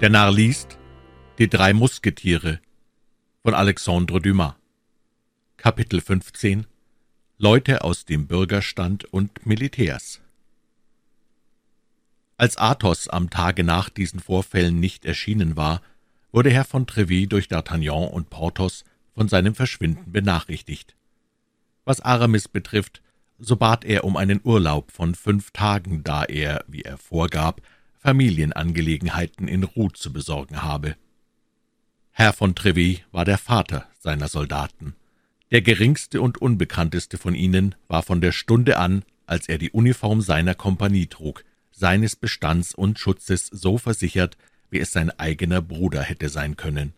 Der Narr liest Die drei Musketiere von Alexandre Dumas. Kapitel 15 Leute aus dem Bürgerstand und Militärs. Als Athos am Tage nach diesen Vorfällen nicht erschienen war, wurde Herr von Treville durch D'Artagnan und Porthos von seinem Verschwinden benachrichtigt. Was Aramis betrifft, so bat er um einen Urlaub von fünf Tagen, da er, wie er vorgab, Familienangelegenheiten in Ruth zu besorgen habe. Herr von Treville war der Vater seiner Soldaten. Der geringste und unbekannteste von ihnen war von der Stunde an, als er die Uniform seiner Kompanie trug, seines Bestands und Schutzes so versichert, wie es sein eigener Bruder hätte sein können.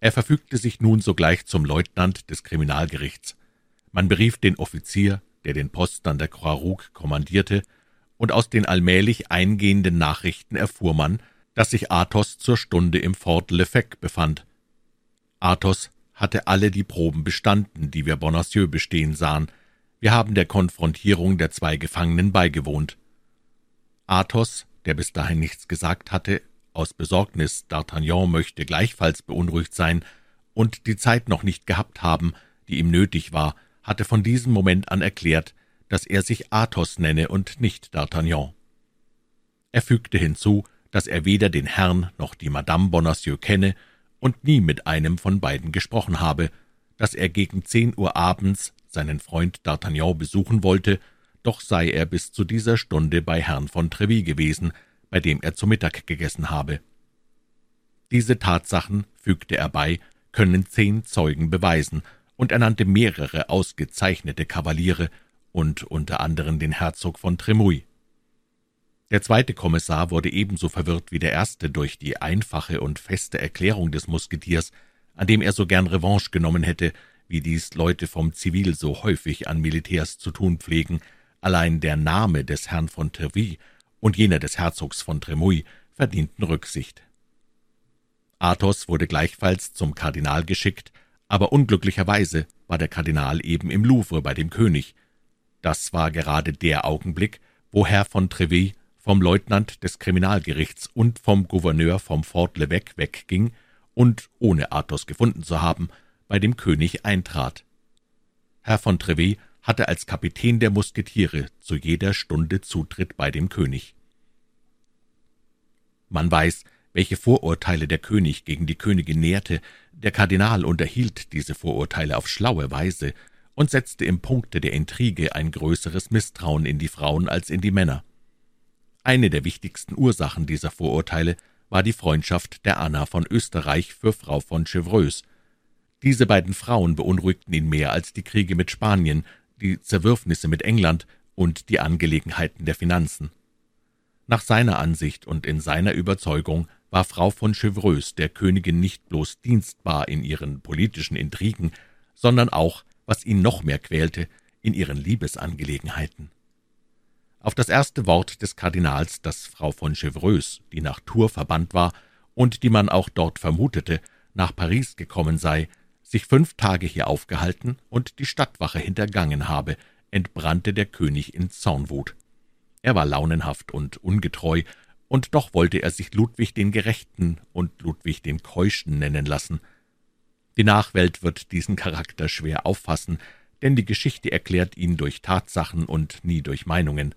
Er verfügte sich nun sogleich zum Leutnant des Kriminalgerichts. Man berief den Offizier, der den Posten an der Croix Rouge kommandierte, und aus den allmählich eingehenden Nachrichten erfuhr man, dass sich Athos zur Stunde im Fort Lefec befand. Athos hatte alle die Proben bestanden, die wir Bonacieux bestehen sahen. Wir haben der Konfrontierung der zwei Gefangenen beigewohnt. Athos, der bis dahin nichts gesagt hatte, aus Besorgnis, D'Artagnan möchte gleichfalls beunruhigt sein und die Zeit noch nicht gehabt haben, die ihm nötig war, hatte von diesem Moment an erklärt, dass er sich Athos nenne und nicht D'Artagnan. Er fügte hinzu, dass er weder den Herrn noch die Madame Bonacieux kenne und nie mit einem von beiden gesprochen habe, dass er gegen zehn Uhr abends seinen Freund D'Artagnan besuchen wollte, doch sei er bis zu dieser Stunde bei Herrn von Treville gewesen, bei dem er zu Mittag gegessen habe. Diese Tatsachen, fügte er bei, können zehn Zeugen beweisen, und er nannte mehrere ausgezeichnete Kavaliere, und unter anderem den Herzog von Tremouille. Der zweite Kommissar wurde ebenso verwirrt wie der erste durch die einfache und feste Erklärung des Musketiers, an dem er so gern Revanche genommen hätte, wie dies Leute vom Zivil so häufig an Militärs zu tun pflegen, allein der Name des Herrn von Treville und jener des Herzogs von Tremouille verdienten Rücksicht. Athos wurde gleichfalls zum Kardinal geschickt, aber unglücklicherweise war der Kardinal eben im Louvre bei dem König, das war gerade der Augenblick, wo Herr von Treville vom Leutnant des Kriminalgerichts und vom Gouverneur vom Fort l'Evêque wegging und, ohne Athos gefunden zu haben, bei dem König eintrat. Herr von Treville hatte als Kapitän der Musketiere zu jeder Stunde Zutritt bei dem König. Man weiß, welche Vorurteile der König gegen die Königin nährte, der Kardinal unterhielt diese Vorurteile auf schlaue Weise, und setzte im Punkte der Intrige ein größeres Misstrauen in die Frauen als in die Männer. Eine der wichtigsten Ursachen dieser Vorurteile war die Freundschaft der Anna von Österreich für Frau von Chevreuse. Diese beiden Frauen beunruhigten ihn mehr als die Kriege mit Spanien, die Zerwürfnisse mit England und die Angelegenheiten der Finanzen. Nach seiner Ansicht und in seiner Überzeugung war Frau von Chevreuse der Königin nicht bloß dienstbar in ihren politischen Intrigen, sondern auch was ihn noch mehr quälte, in ihren Liebesangelegenheiten. Auf das erste Wort des Kardinals, dass Frau von Chevreuse, die nach Tours verbannt war und die man auch dort vermutete, nach Paris gekommen sei, sich fünf Tage hier aufgehalten und die Stadtwache hintergangen habe, entbrannte der König in Zornwut. Er war launenhaft und ungetreu, und doch wollte er sich Ludwig den Gerechten und Ludwig den Keuschen nennen lassen – die Nachwelt wird diesen Charakter schwer auffassen, denn die Geschichte erklärt ihn durch Tatsachen und nie durch Meinungen.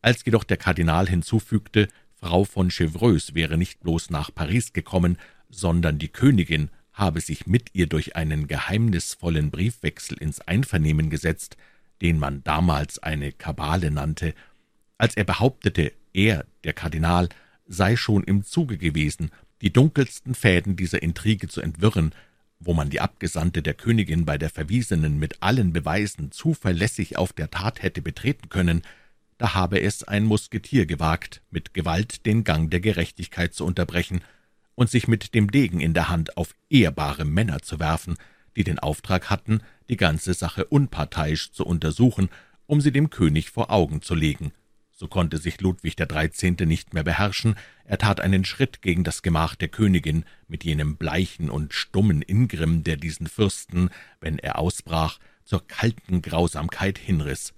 Als jedoch der Kardinal hinzufügte, Frau von Chevreuse wäre nicht bloß nach Paris gekommen, sondern die Königin habe sich mit ihr durch einen geheimnisvollen Briefwechsel ins Einvernehmen gesetzt, den man damals eine Kabale nannte, als er behauptete, er, der Kardinal, sei schon im Zuge gewesen, die dunkelsten Fäden dieser Intrige zu entwirren, wo man die Abgesandte der Königin bei der Verwiesenen mit allen Beweisen zuverlässig auf der Tat hätte betreten können, da habe es ein Musketier gewagt, mit Gewalt den Gang der Gerechtigkeit zu unterbrechen und sich mit dem Degen in der Hand auf ehrbare Männer zu werfen, die den Auftrag hatten, die ganze Sache unparteiisch zu untersuchen, um sie dem König vor Augen zu legen. So konnte sich Ludwig der Dreizehnte nicht mehr beherrschen, er tat einen Schritt gegen das Gemach der Königin mit jenem bleichen und stummen Ingrimm, der diesen Fürsten, wenn er ausbrach, zur kalten Grausamkeit hinriß.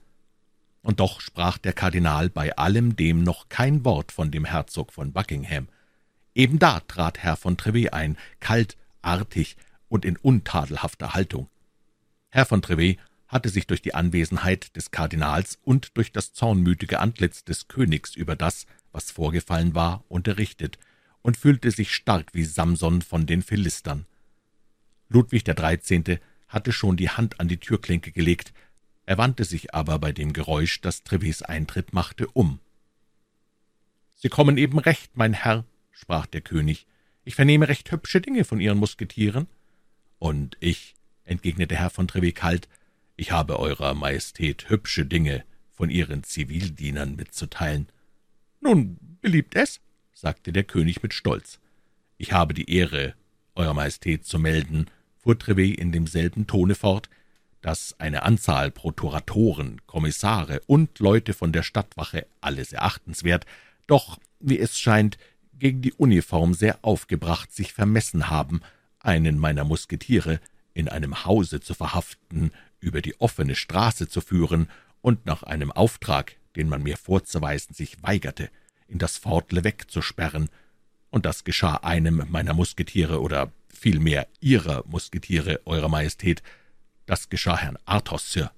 Und doch sprach der Kardinal bei allem dem noch kein Wort von dem Herzog von Buckingham. Eben da trat Herr von Trevet ein, kalt, artig und in untadelhafter Haltung. Herr von Trevet hatte sich durch die Anwesenheit des Kardinals und durch das zornmütige Antlitz des Königs über das, was vorgefallen war, unterrichtet und fühlte sich stark wie Samson von den Philistern. Ludwig der Dreizehnte hatte schon die Hand an die Türklinke gelegt, er wandte sich aber bei dem Geräusch, das Trevets Eintritt machte, um. »Sie kommen eben recht, mein Herr«, sprach der König, »ich vernehme recht hübsche Dinge von Ihren Musketieren.« »Und ich«, entgegnete Herr von Trevet kalt, »ich habe Eurer Majestät hübsche Dinge von Ihren Zivildienern mitzuteilen.« »Nun, beliebt es«, sagte der König mit Stolz. »Ich habe die Ehre, Eurer Majestät zu melden«, fuhr Trevet in demselben Tone fort, dass eine Anzahl Prokuratoren, Kommissare und Leute von der Stadtwache, alles erachtenswert, doch, wie es scheint, gegen die Uniform sehr aufgebracht sich vermessen haben, einen meiner Musketiere in einem Hause zu verhaften, über die offene Straße zu führen und nach einem Auftrag, den man mir vorzuweisen sich weigerte, in das Fort Levesque zu sperren, und das geschah einem meiner Musketiere oder vielmehr Ihrer Musketiere, Eurer Majestät, das geschah Herrn Athos, Sir,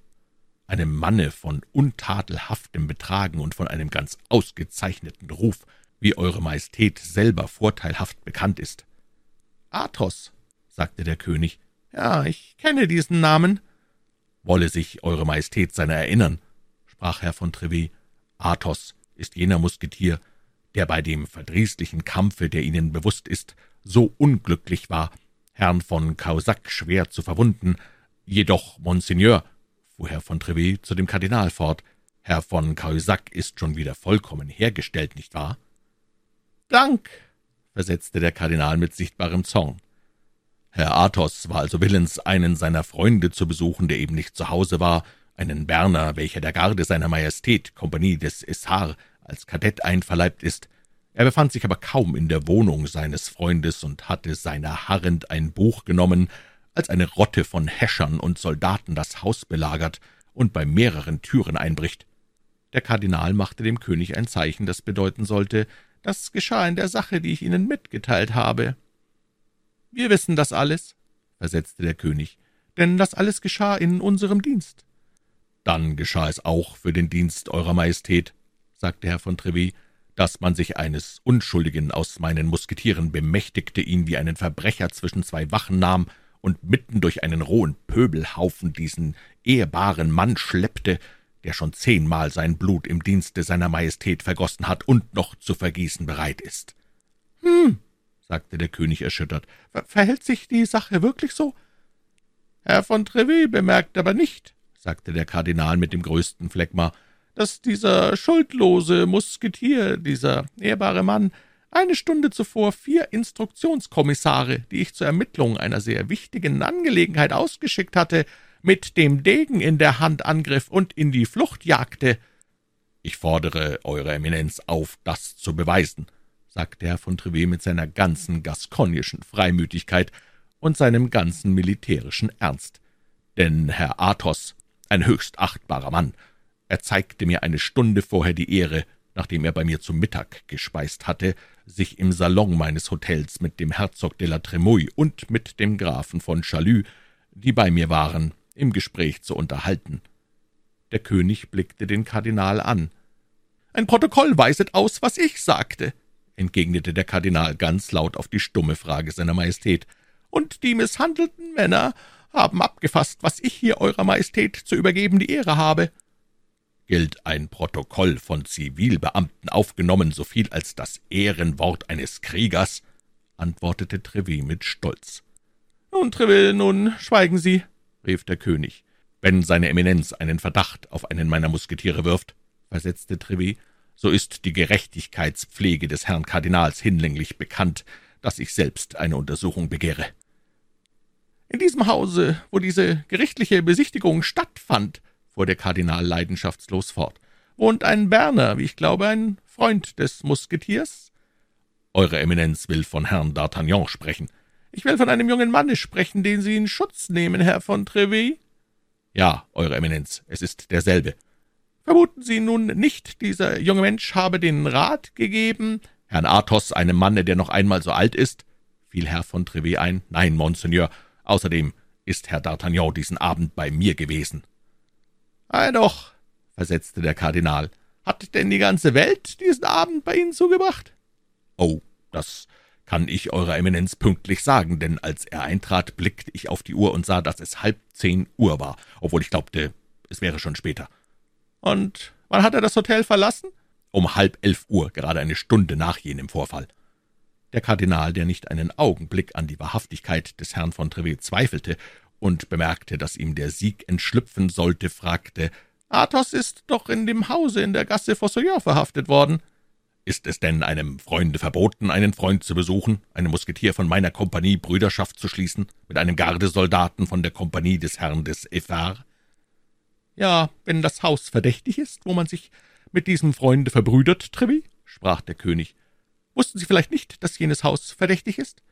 einem Manne von untadelhaftem Betragen und von einem ganz ausgezeichneten Ruf, wie Eure Majestät selber vorteilhaft bekannt ist. »Athos«, sagte der König, »ja, ich kenne diesen Namen.« »Wolle sich Eure Majestät seiner erinnern«, sprach Herr von Trevet. »Athos ist jener Musketier, der bei dem verdrießlichen Kampfe, der Ihnen bewusst ist, so unglücklich war, Herrn von Causac schwer zu verwunden, Jedoch, Monseigneur, fuhr Herr von Trevet zu dem Kardinal fort, Herr von Cahusac ist schon wieder vollkommen hergestellt, nicht wahr? Dank, versetzte der Kardinal mit sichtbarem Zorn. Herr Athos war also willens, einen seiner Freunde zu besuchen, der eben nicht zu Hause war, einen Berner, welcher der Garde seiner Majestät, Kompanie des Essar, als Kadett einverleibt ist. Er befand sich aber kaum in der Wohnung seines Freundes und hatte seiner harrend ein Buch genommen, als eine Rotte von Häschern und Soldaten das Haus belagert und bei mehreren Türen einbricht. Der Kardinal machte dem König ein Zeichen, das bedeuten sollte, das geschah in der Sache, die ich Ihnen mitgeteilt habe. Wir wissen das alles, versetzte der König, denn das alles geschah in unserem Dienst. Dann geschah es auch für den Dienst Eurer Majestät, sagte Herr von Trevis, dass man sich eines Unschuldigen aus meinen Musketieren bemächtigte, ihn wie einen Verbrecher zwischen zwei Wachen nahm und mitten durch einen rohen Pöbelhaufen diesen ehrbaren Mann schleppte, der schon zehnmal sein Blut im Dienste seiner Majestät vergossen hat und noch zu vergießen bereit ist. »Hm«, sagte der König erschüttert, »verhält sich die Sache wirklich so?« »Herr von Trevet bemerkt aber nicht«, sagte der Kardinal mit dem größten Phlegma, »dass dieser schuldlose Musketier, dieser ehrbare Mann, eine Stunde zuvor vier Instruktionskommissare, die ich zur Ermittlung einer sehr wichtigen Angelegenheit ausgeschickt hatte, mit dem Degen in der Hand angriff und in die Flucht jagte. »Ich fordere Eure Eminenz auf, das zu beweisen«, sagte Herr von Trevet mit seiner ganzen gaskognischen Freimütigkeit und seinem ganzen militärischen Ernst. »Denn Herr Athos, ein höchst achtbarer Mann, er zeigte mir eine Stunde vorher die Ehre, nachdem er bei mir zu Mittag gespeist hatte, sich im Salon meines Hotels mit dem Herzog de la Tremouille und mit dem Grafen von Chalus, die bei mir waren, im Gespräch zu unterhalten. Der König blickte den Kardinal an. »Ein Protokoll weiset aus, was ich sagte«, entgegnete der Kardinal ganz laut auf die stumme Frage seiner Majestät, »und die misshandelten Männer haben abgefasst, was ich hier Eurer Majestät zu übergeben die Ehre habe.« gilt ein Protokoll von Zivilbeamten aufgenommen, so viel als das Ehrenwort eines Kriegers, antwortete Treville mit Stolz. »Nun, Treville, nun schweigen Sie«, rief der König. »Wenn seine Eminenz einen Verdacht auf einen meiner Musketiere wirft«, versetzte Treville, »so ist die Gerechtigkeitspflege des Herrn Kardinals hinlänglich bekannt, dass ich selbst eine Untersuchung begehre.« »In diesem Hause, wo diese gerichtliche Besichtigung stattfand«, fuhr der Kardinal leidenschaftslos fort, »wohnt ein Berner, wie ich glaube, ein Freund des Musketiers?« »Eure Eminenz will von Herrn D'Artagnan sprechen.« »Ich will von einem jungen Manne sprechen, den Sie in Schutz nehmen, Herr von Trevis.« »Ja, Eure Eminenz, es ist derselbe.« »Vermuten Sie nun nicht, dieser junge Mensch habe den Rat gegeben, Herrn Athos, einem Manne, der noch einmal so alt ist? fiel Herr von Trevet ein. Nein, Monseigneur. Außerdem ist Herr D'Artagnan diesen Abend bei mir gewesen. Ei doch, versetzte der Kardinal. Hat denn die ganze Welt diesen Abend bei Ihnen zugebracht? Oh, das kann ich Eurer Eminenz pünktlich sagen, denn als er eintrat, blickte ich auf die Uhr und sah, dass es halb zehn Uhr war, obwohl ich glaubte, es wäre schon später. Und wann hat er das Hotel verlassen? Um halb elf Uhr, gerade eine Stunde nach jenem Vorfall. Der Kardinal, der nicht einen Augenblick an die Wahrhaftigkeit des Herrn von Trevet zweifelte und bemerkte, dass ihm der Sieg entschlüpfen sollte, fragte, »Athos ist doch in dem Hause in der Gasse Fossoyeur verhaftet worden.« ist es denn einem Freunde verboten, einen Freund zu besuchen, einem Musketier von meiner Kompanie Brüderschaft zu schließen, mit einem Gardesoldaten von der Kompanie des Herrn des Effard? Ja, wenn das Haus verdächtig ist, wo man sich mit diesem Freunde verbrüdert, Trevi, sprach der König. Wussten Sie vielleicht nicht, dass jenes Haus verdächtig ist?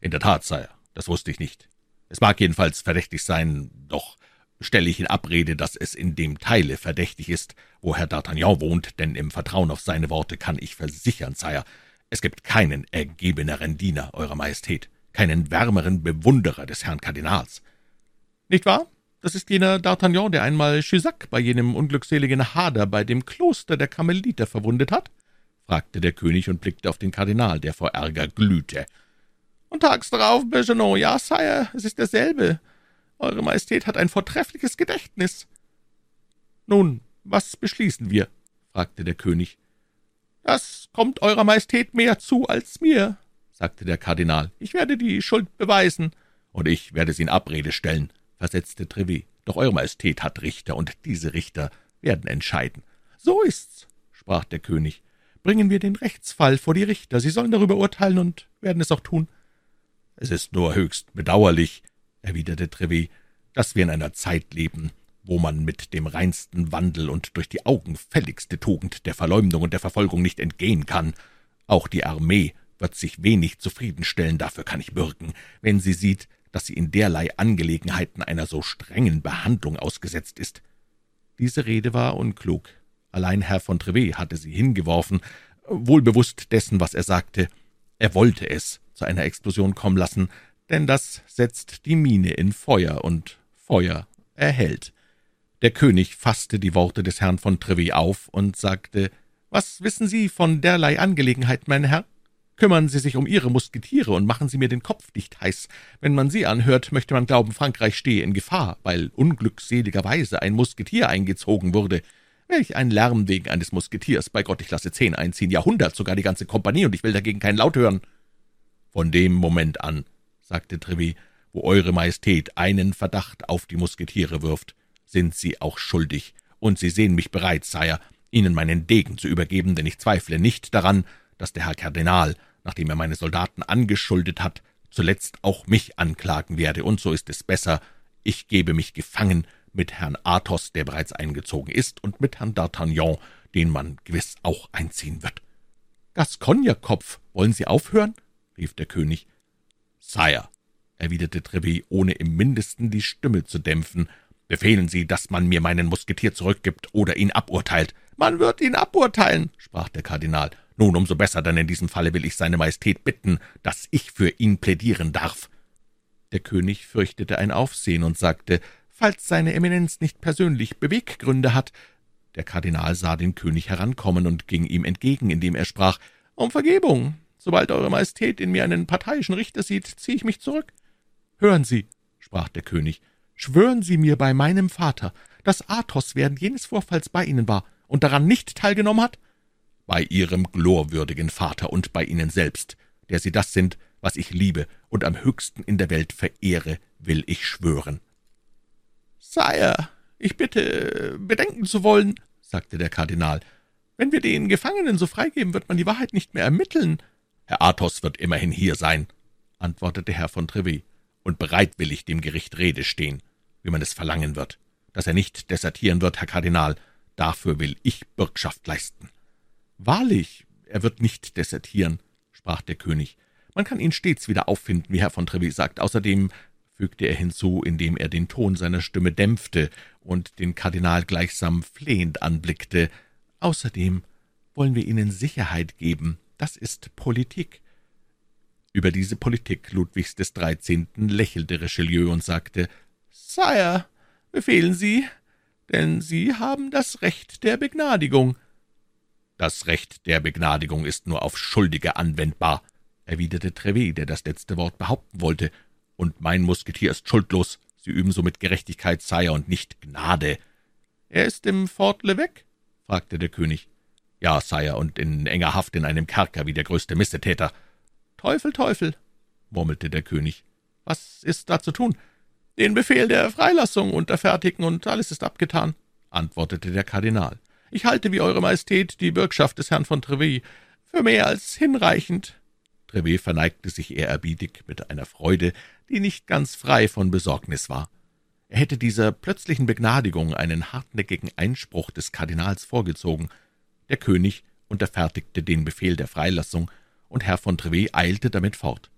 In der Tat, Sire, das wusste ich nicht. Es mag jedenfalls verdächtig sein, doch stelle ich in Abrede, dass es in dem Teile verdächtig ist, wo Herr D'Artagnan wohnt, denn im Vertrauen auf seine Worte kann ich versichern, Sire, es gibt keinen ergebeneren Diener, Eurer Majestät, keinen wärmeren Bewunderer des Herrn Kardinals. Nicht wahr? Das ist jener D'Artagnan, der einmal Chusac bei jenem unglückseligen Hader bei dem Kloster der Karmeliter verwundet hat? fragte der König und blickte auf den Kardinal, der vor Ärger glühte. Und tags darauf, Bergenon, ja, Sire, es ist derselbe. Eure Majestät hat ein vortreffliches Gedächtnis. Nun, was beschließen wir? fragte der König. Das kommt Eurer Majestät mehr zu als mir, sagte der Kardinal. Ich werde die Schuld beweisen. Und ich werde sie in Abrede stellen, versetzte Trevet. Doch Eure Majestät hat Richter, und diese Richter werden entscheiden. So ist's, sprach der König. Bringen wir den Rechtsfall vor die Richter. Sie sollen darüber urteilen und werden es auch tun. Es ist nur höchst bedauerlich, erwiderte Trevet, dass wir in einer Zeit leben, wo man mit dem reinsten Wandel und durch die augenfälligste Tugend der Verleumdung und der Verfolgung nicht entgehen kann. Auch die Armee wird sich wenig zufriedenstellen, dafür kann ich bürgen, wenn sie sieht, dass sie in derlei Angelegenheiten einer so strengen Behandlung ausgesetzt ist. Diese Rede war unklug. Allein Herr von Trevet hatte sie hingeworfen, wohl bewusst dessen, was er sagte. Er wollte es zu einer Explosion kommen lassen, denn das setzt die Mine in Feuer, und Feuer erhält. Der König fasste die Worte des Herrn von Trevet auf und sagte, »Was wissen Sie von derlei Angelegenheit, mein Herr? Kümmern Sie sich um Ihre Musketiere und machen Sie mir den Kopf nicht heiß. Wenn man Sie anhört, möchte man glauben, Frankreich stehe in Gefahr, weil unglückseligerweise ein Musketier eingezogen wurde. Welch ein Lärm wegen eines Musketiers, bei Gott, ich lasse zehn einziehen, Jahrhundert, sogar die ganze Kompanie, und ich will dagegen keinen Laut hören.« Von dem Moment an sagte Trevis, wo Eure Majestät einen Verdacht auf die Musketiere wirft, sind Sie auch schuldig, und Sie sehen mich bereit, Sire, Ihnen meinen Degen zu übergeben, denn ich zweifle nicht daran, dass der Herr Kardinal, nachdem er meine Soldaten angeschuldet hat, zuletzt auch mich anklagen werde, und so ist es besser, ich gebe mich gefangen mit Herrn Athos, der bereits eingezogen ist, und mit Herrn D'Artagnan, den man gewiss auch einziehen wird. Gascognekopf, wollen Sie aufhören? rief der König. Sire, erwiderte Trevet, ohne im mindesten die Stimme zu dämpfen, befehlen Sie, dass man mir meinen Musketier zurückgibt oder ihn aburteilt. Man wird ihn aburteilen, sprach der Kardinal. Nun, umso besser, denn in diesem Falle will ich seine Majestät bitten, dass ich für ihn plädieren darf. Der König fürchtete ein Aufsehen und sagte, falls seine Eminenz nicht persönlich Beweggründe hat. Der Kardinal sah den König herankommen und ging ihm entgegen, indem er sprach, »Um Vergebung, Sobald Eure Majestät in mir einen parteiischen Richter sieht, ziehe ich mich zurück. Hören Sie, sprach der König, schwören Sie mir bei meinem Vater, dass Athos während jenes Vorfalls bei Ihnen war und daran nicht teilgenommen hat? Bei Ihrem glorwürdigen Vater und bei Ihnen selbst, der Sie das sind, was ich liebe und am höchsten in der Welt verehre, will ich schwören. Sire, ich bitte, bedenken zu wollen, sagte der Kardinal, wenn wir den Gefangenen so freigeben, wird man die Wahrheit nicht mehr ermitteln. Herr Athos wird immerhin hier sein, antwortete Herr von Trevis, und bereitwillig dem Gericht Rede stehen, wie man es verlangen wird. Dass er nicht desertieren wird, Herr Kardinal, dafür will ich Bürgschaft leisten. Wahrlich, er wird nicht desertieren, sprach der König. Man kann ihn stets wieder auffinden, wie Herr von Trevis sagt. Außerdem fügte er hinzu, indem er den Ton seiner Stimme dämpfte und den Kardinal gleichsam flehend anblickte. Außerdem wollen wir Ihnen Sicherheit geben, das ist Politik.« Über diese Politik Ludwigs des Dreizehnten lächelte Richelieu und sagte, »Sire, befehlen Sie, denn Sie haben das Recht der Begnadigung.« »Das Recht der Begnadigung ist nur auf Schuldige anwendbar«, erwiderte Trevet, der das letzte Wort behaupten wollte, »und mein Musketier ist schuldlos. Sie üben somit Gerechtigkeit, Sire, und nicht Gnade.« »Er ist im Fort Levesque?« fragte der König. »Ja, Sire, und in enger Haft in einem Kerker wie der größte Missetäter.« »Teufel, Teufel«, murmelte der König. »Was ist da zu tun?« »Den Befehl der Freilassung unterfertigen, und alles ist abgetan«, antwortete der Kardinal. »Ich halte, wie Eure Majestät, die Bürgschaft des Herrn von Trevis für mehr als hinreichend.« Trevet verneigte sich ehrerbietig mit einer Freude, die nicht ganz frei von Besorgnis war. Er hätte dieser plötzlichen Begnadigung einen hartnäckigen Einspruch des Kardinals vorgezogen. Der König unterfertigte den Befehl der Freilassung, und Herr von Trevet eilte damit fort.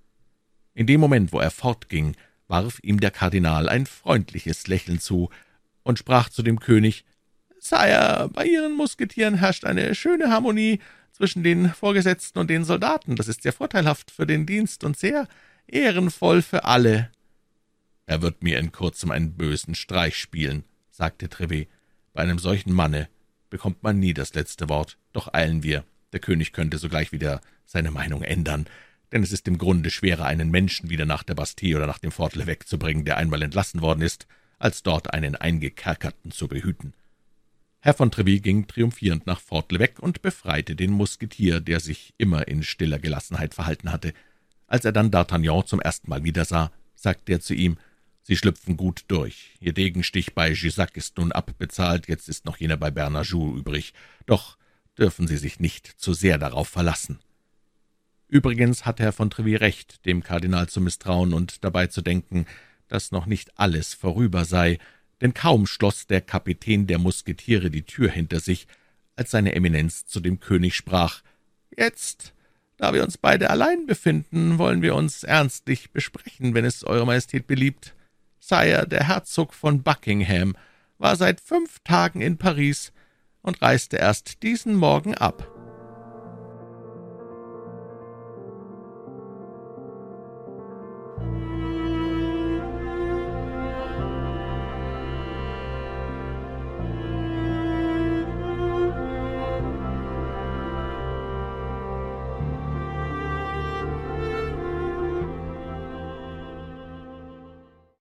In dem Moment, wo er fortging, warf ihm der Kardinal ein freundliches Lächeln zu und sprach zu dem König, »Sire, bei Ihren Musketieren herrscht eine schöne Harmonie zwischen den Vorgesetzten und den Soldaten. Das ist sehr vorteilhaft für den Dienst und sehr ehrenvoll für alle.« »Er wird mir in kurzem einen bösen Streich spielen«, sagte Trevet. »Bei einem solchen Manne bekommt man nie das letzte Wort. Doch eilen wir. Der König könnte sogleich wieder seine Meinung ändern denn es ist im Grunde schwerer, einen Menschen wieder nach der Bastille oder nach dem Fort wegzubringen, der einmal entlassen worden ist, als dort einen Eingekerkerten zu behüten. Herr von Treville ging triumphierend nach Fort Levesque und befreite den Musketier, der sich immer in stiller Gelassenheit verhalten hatte. Als er dann D'Artagnan zum ersten Mal wiedersah, sagte er zu ihm, »Sie schlüpfen gut durch. Ihr Degenstich bei Gisac ist nun abbezahlt, jetzt ist noch jener bei Bernajou übrig. Doch dürfen Sie sich nicht zu sehr darauf verlassen.« Übrigens hatte Herr von Treville recht, dem Kardinal zu misstrauen und dabei zu denken, dass noch nicht alles vorüber sei, denn kaum schloss der Kapitän der Musketiere die Tür hinter sich, als seine Eminenz zu dem König sprach, »Jetzt, da wir uns beide allein befinden, wollen wir uns ernstlich besprechen, wenn es Eure Majestät beliebt. Sire, der Herzog von Buckingham, war seit fünf Tagen in Paris und reiste erst diesen Morgen ab.«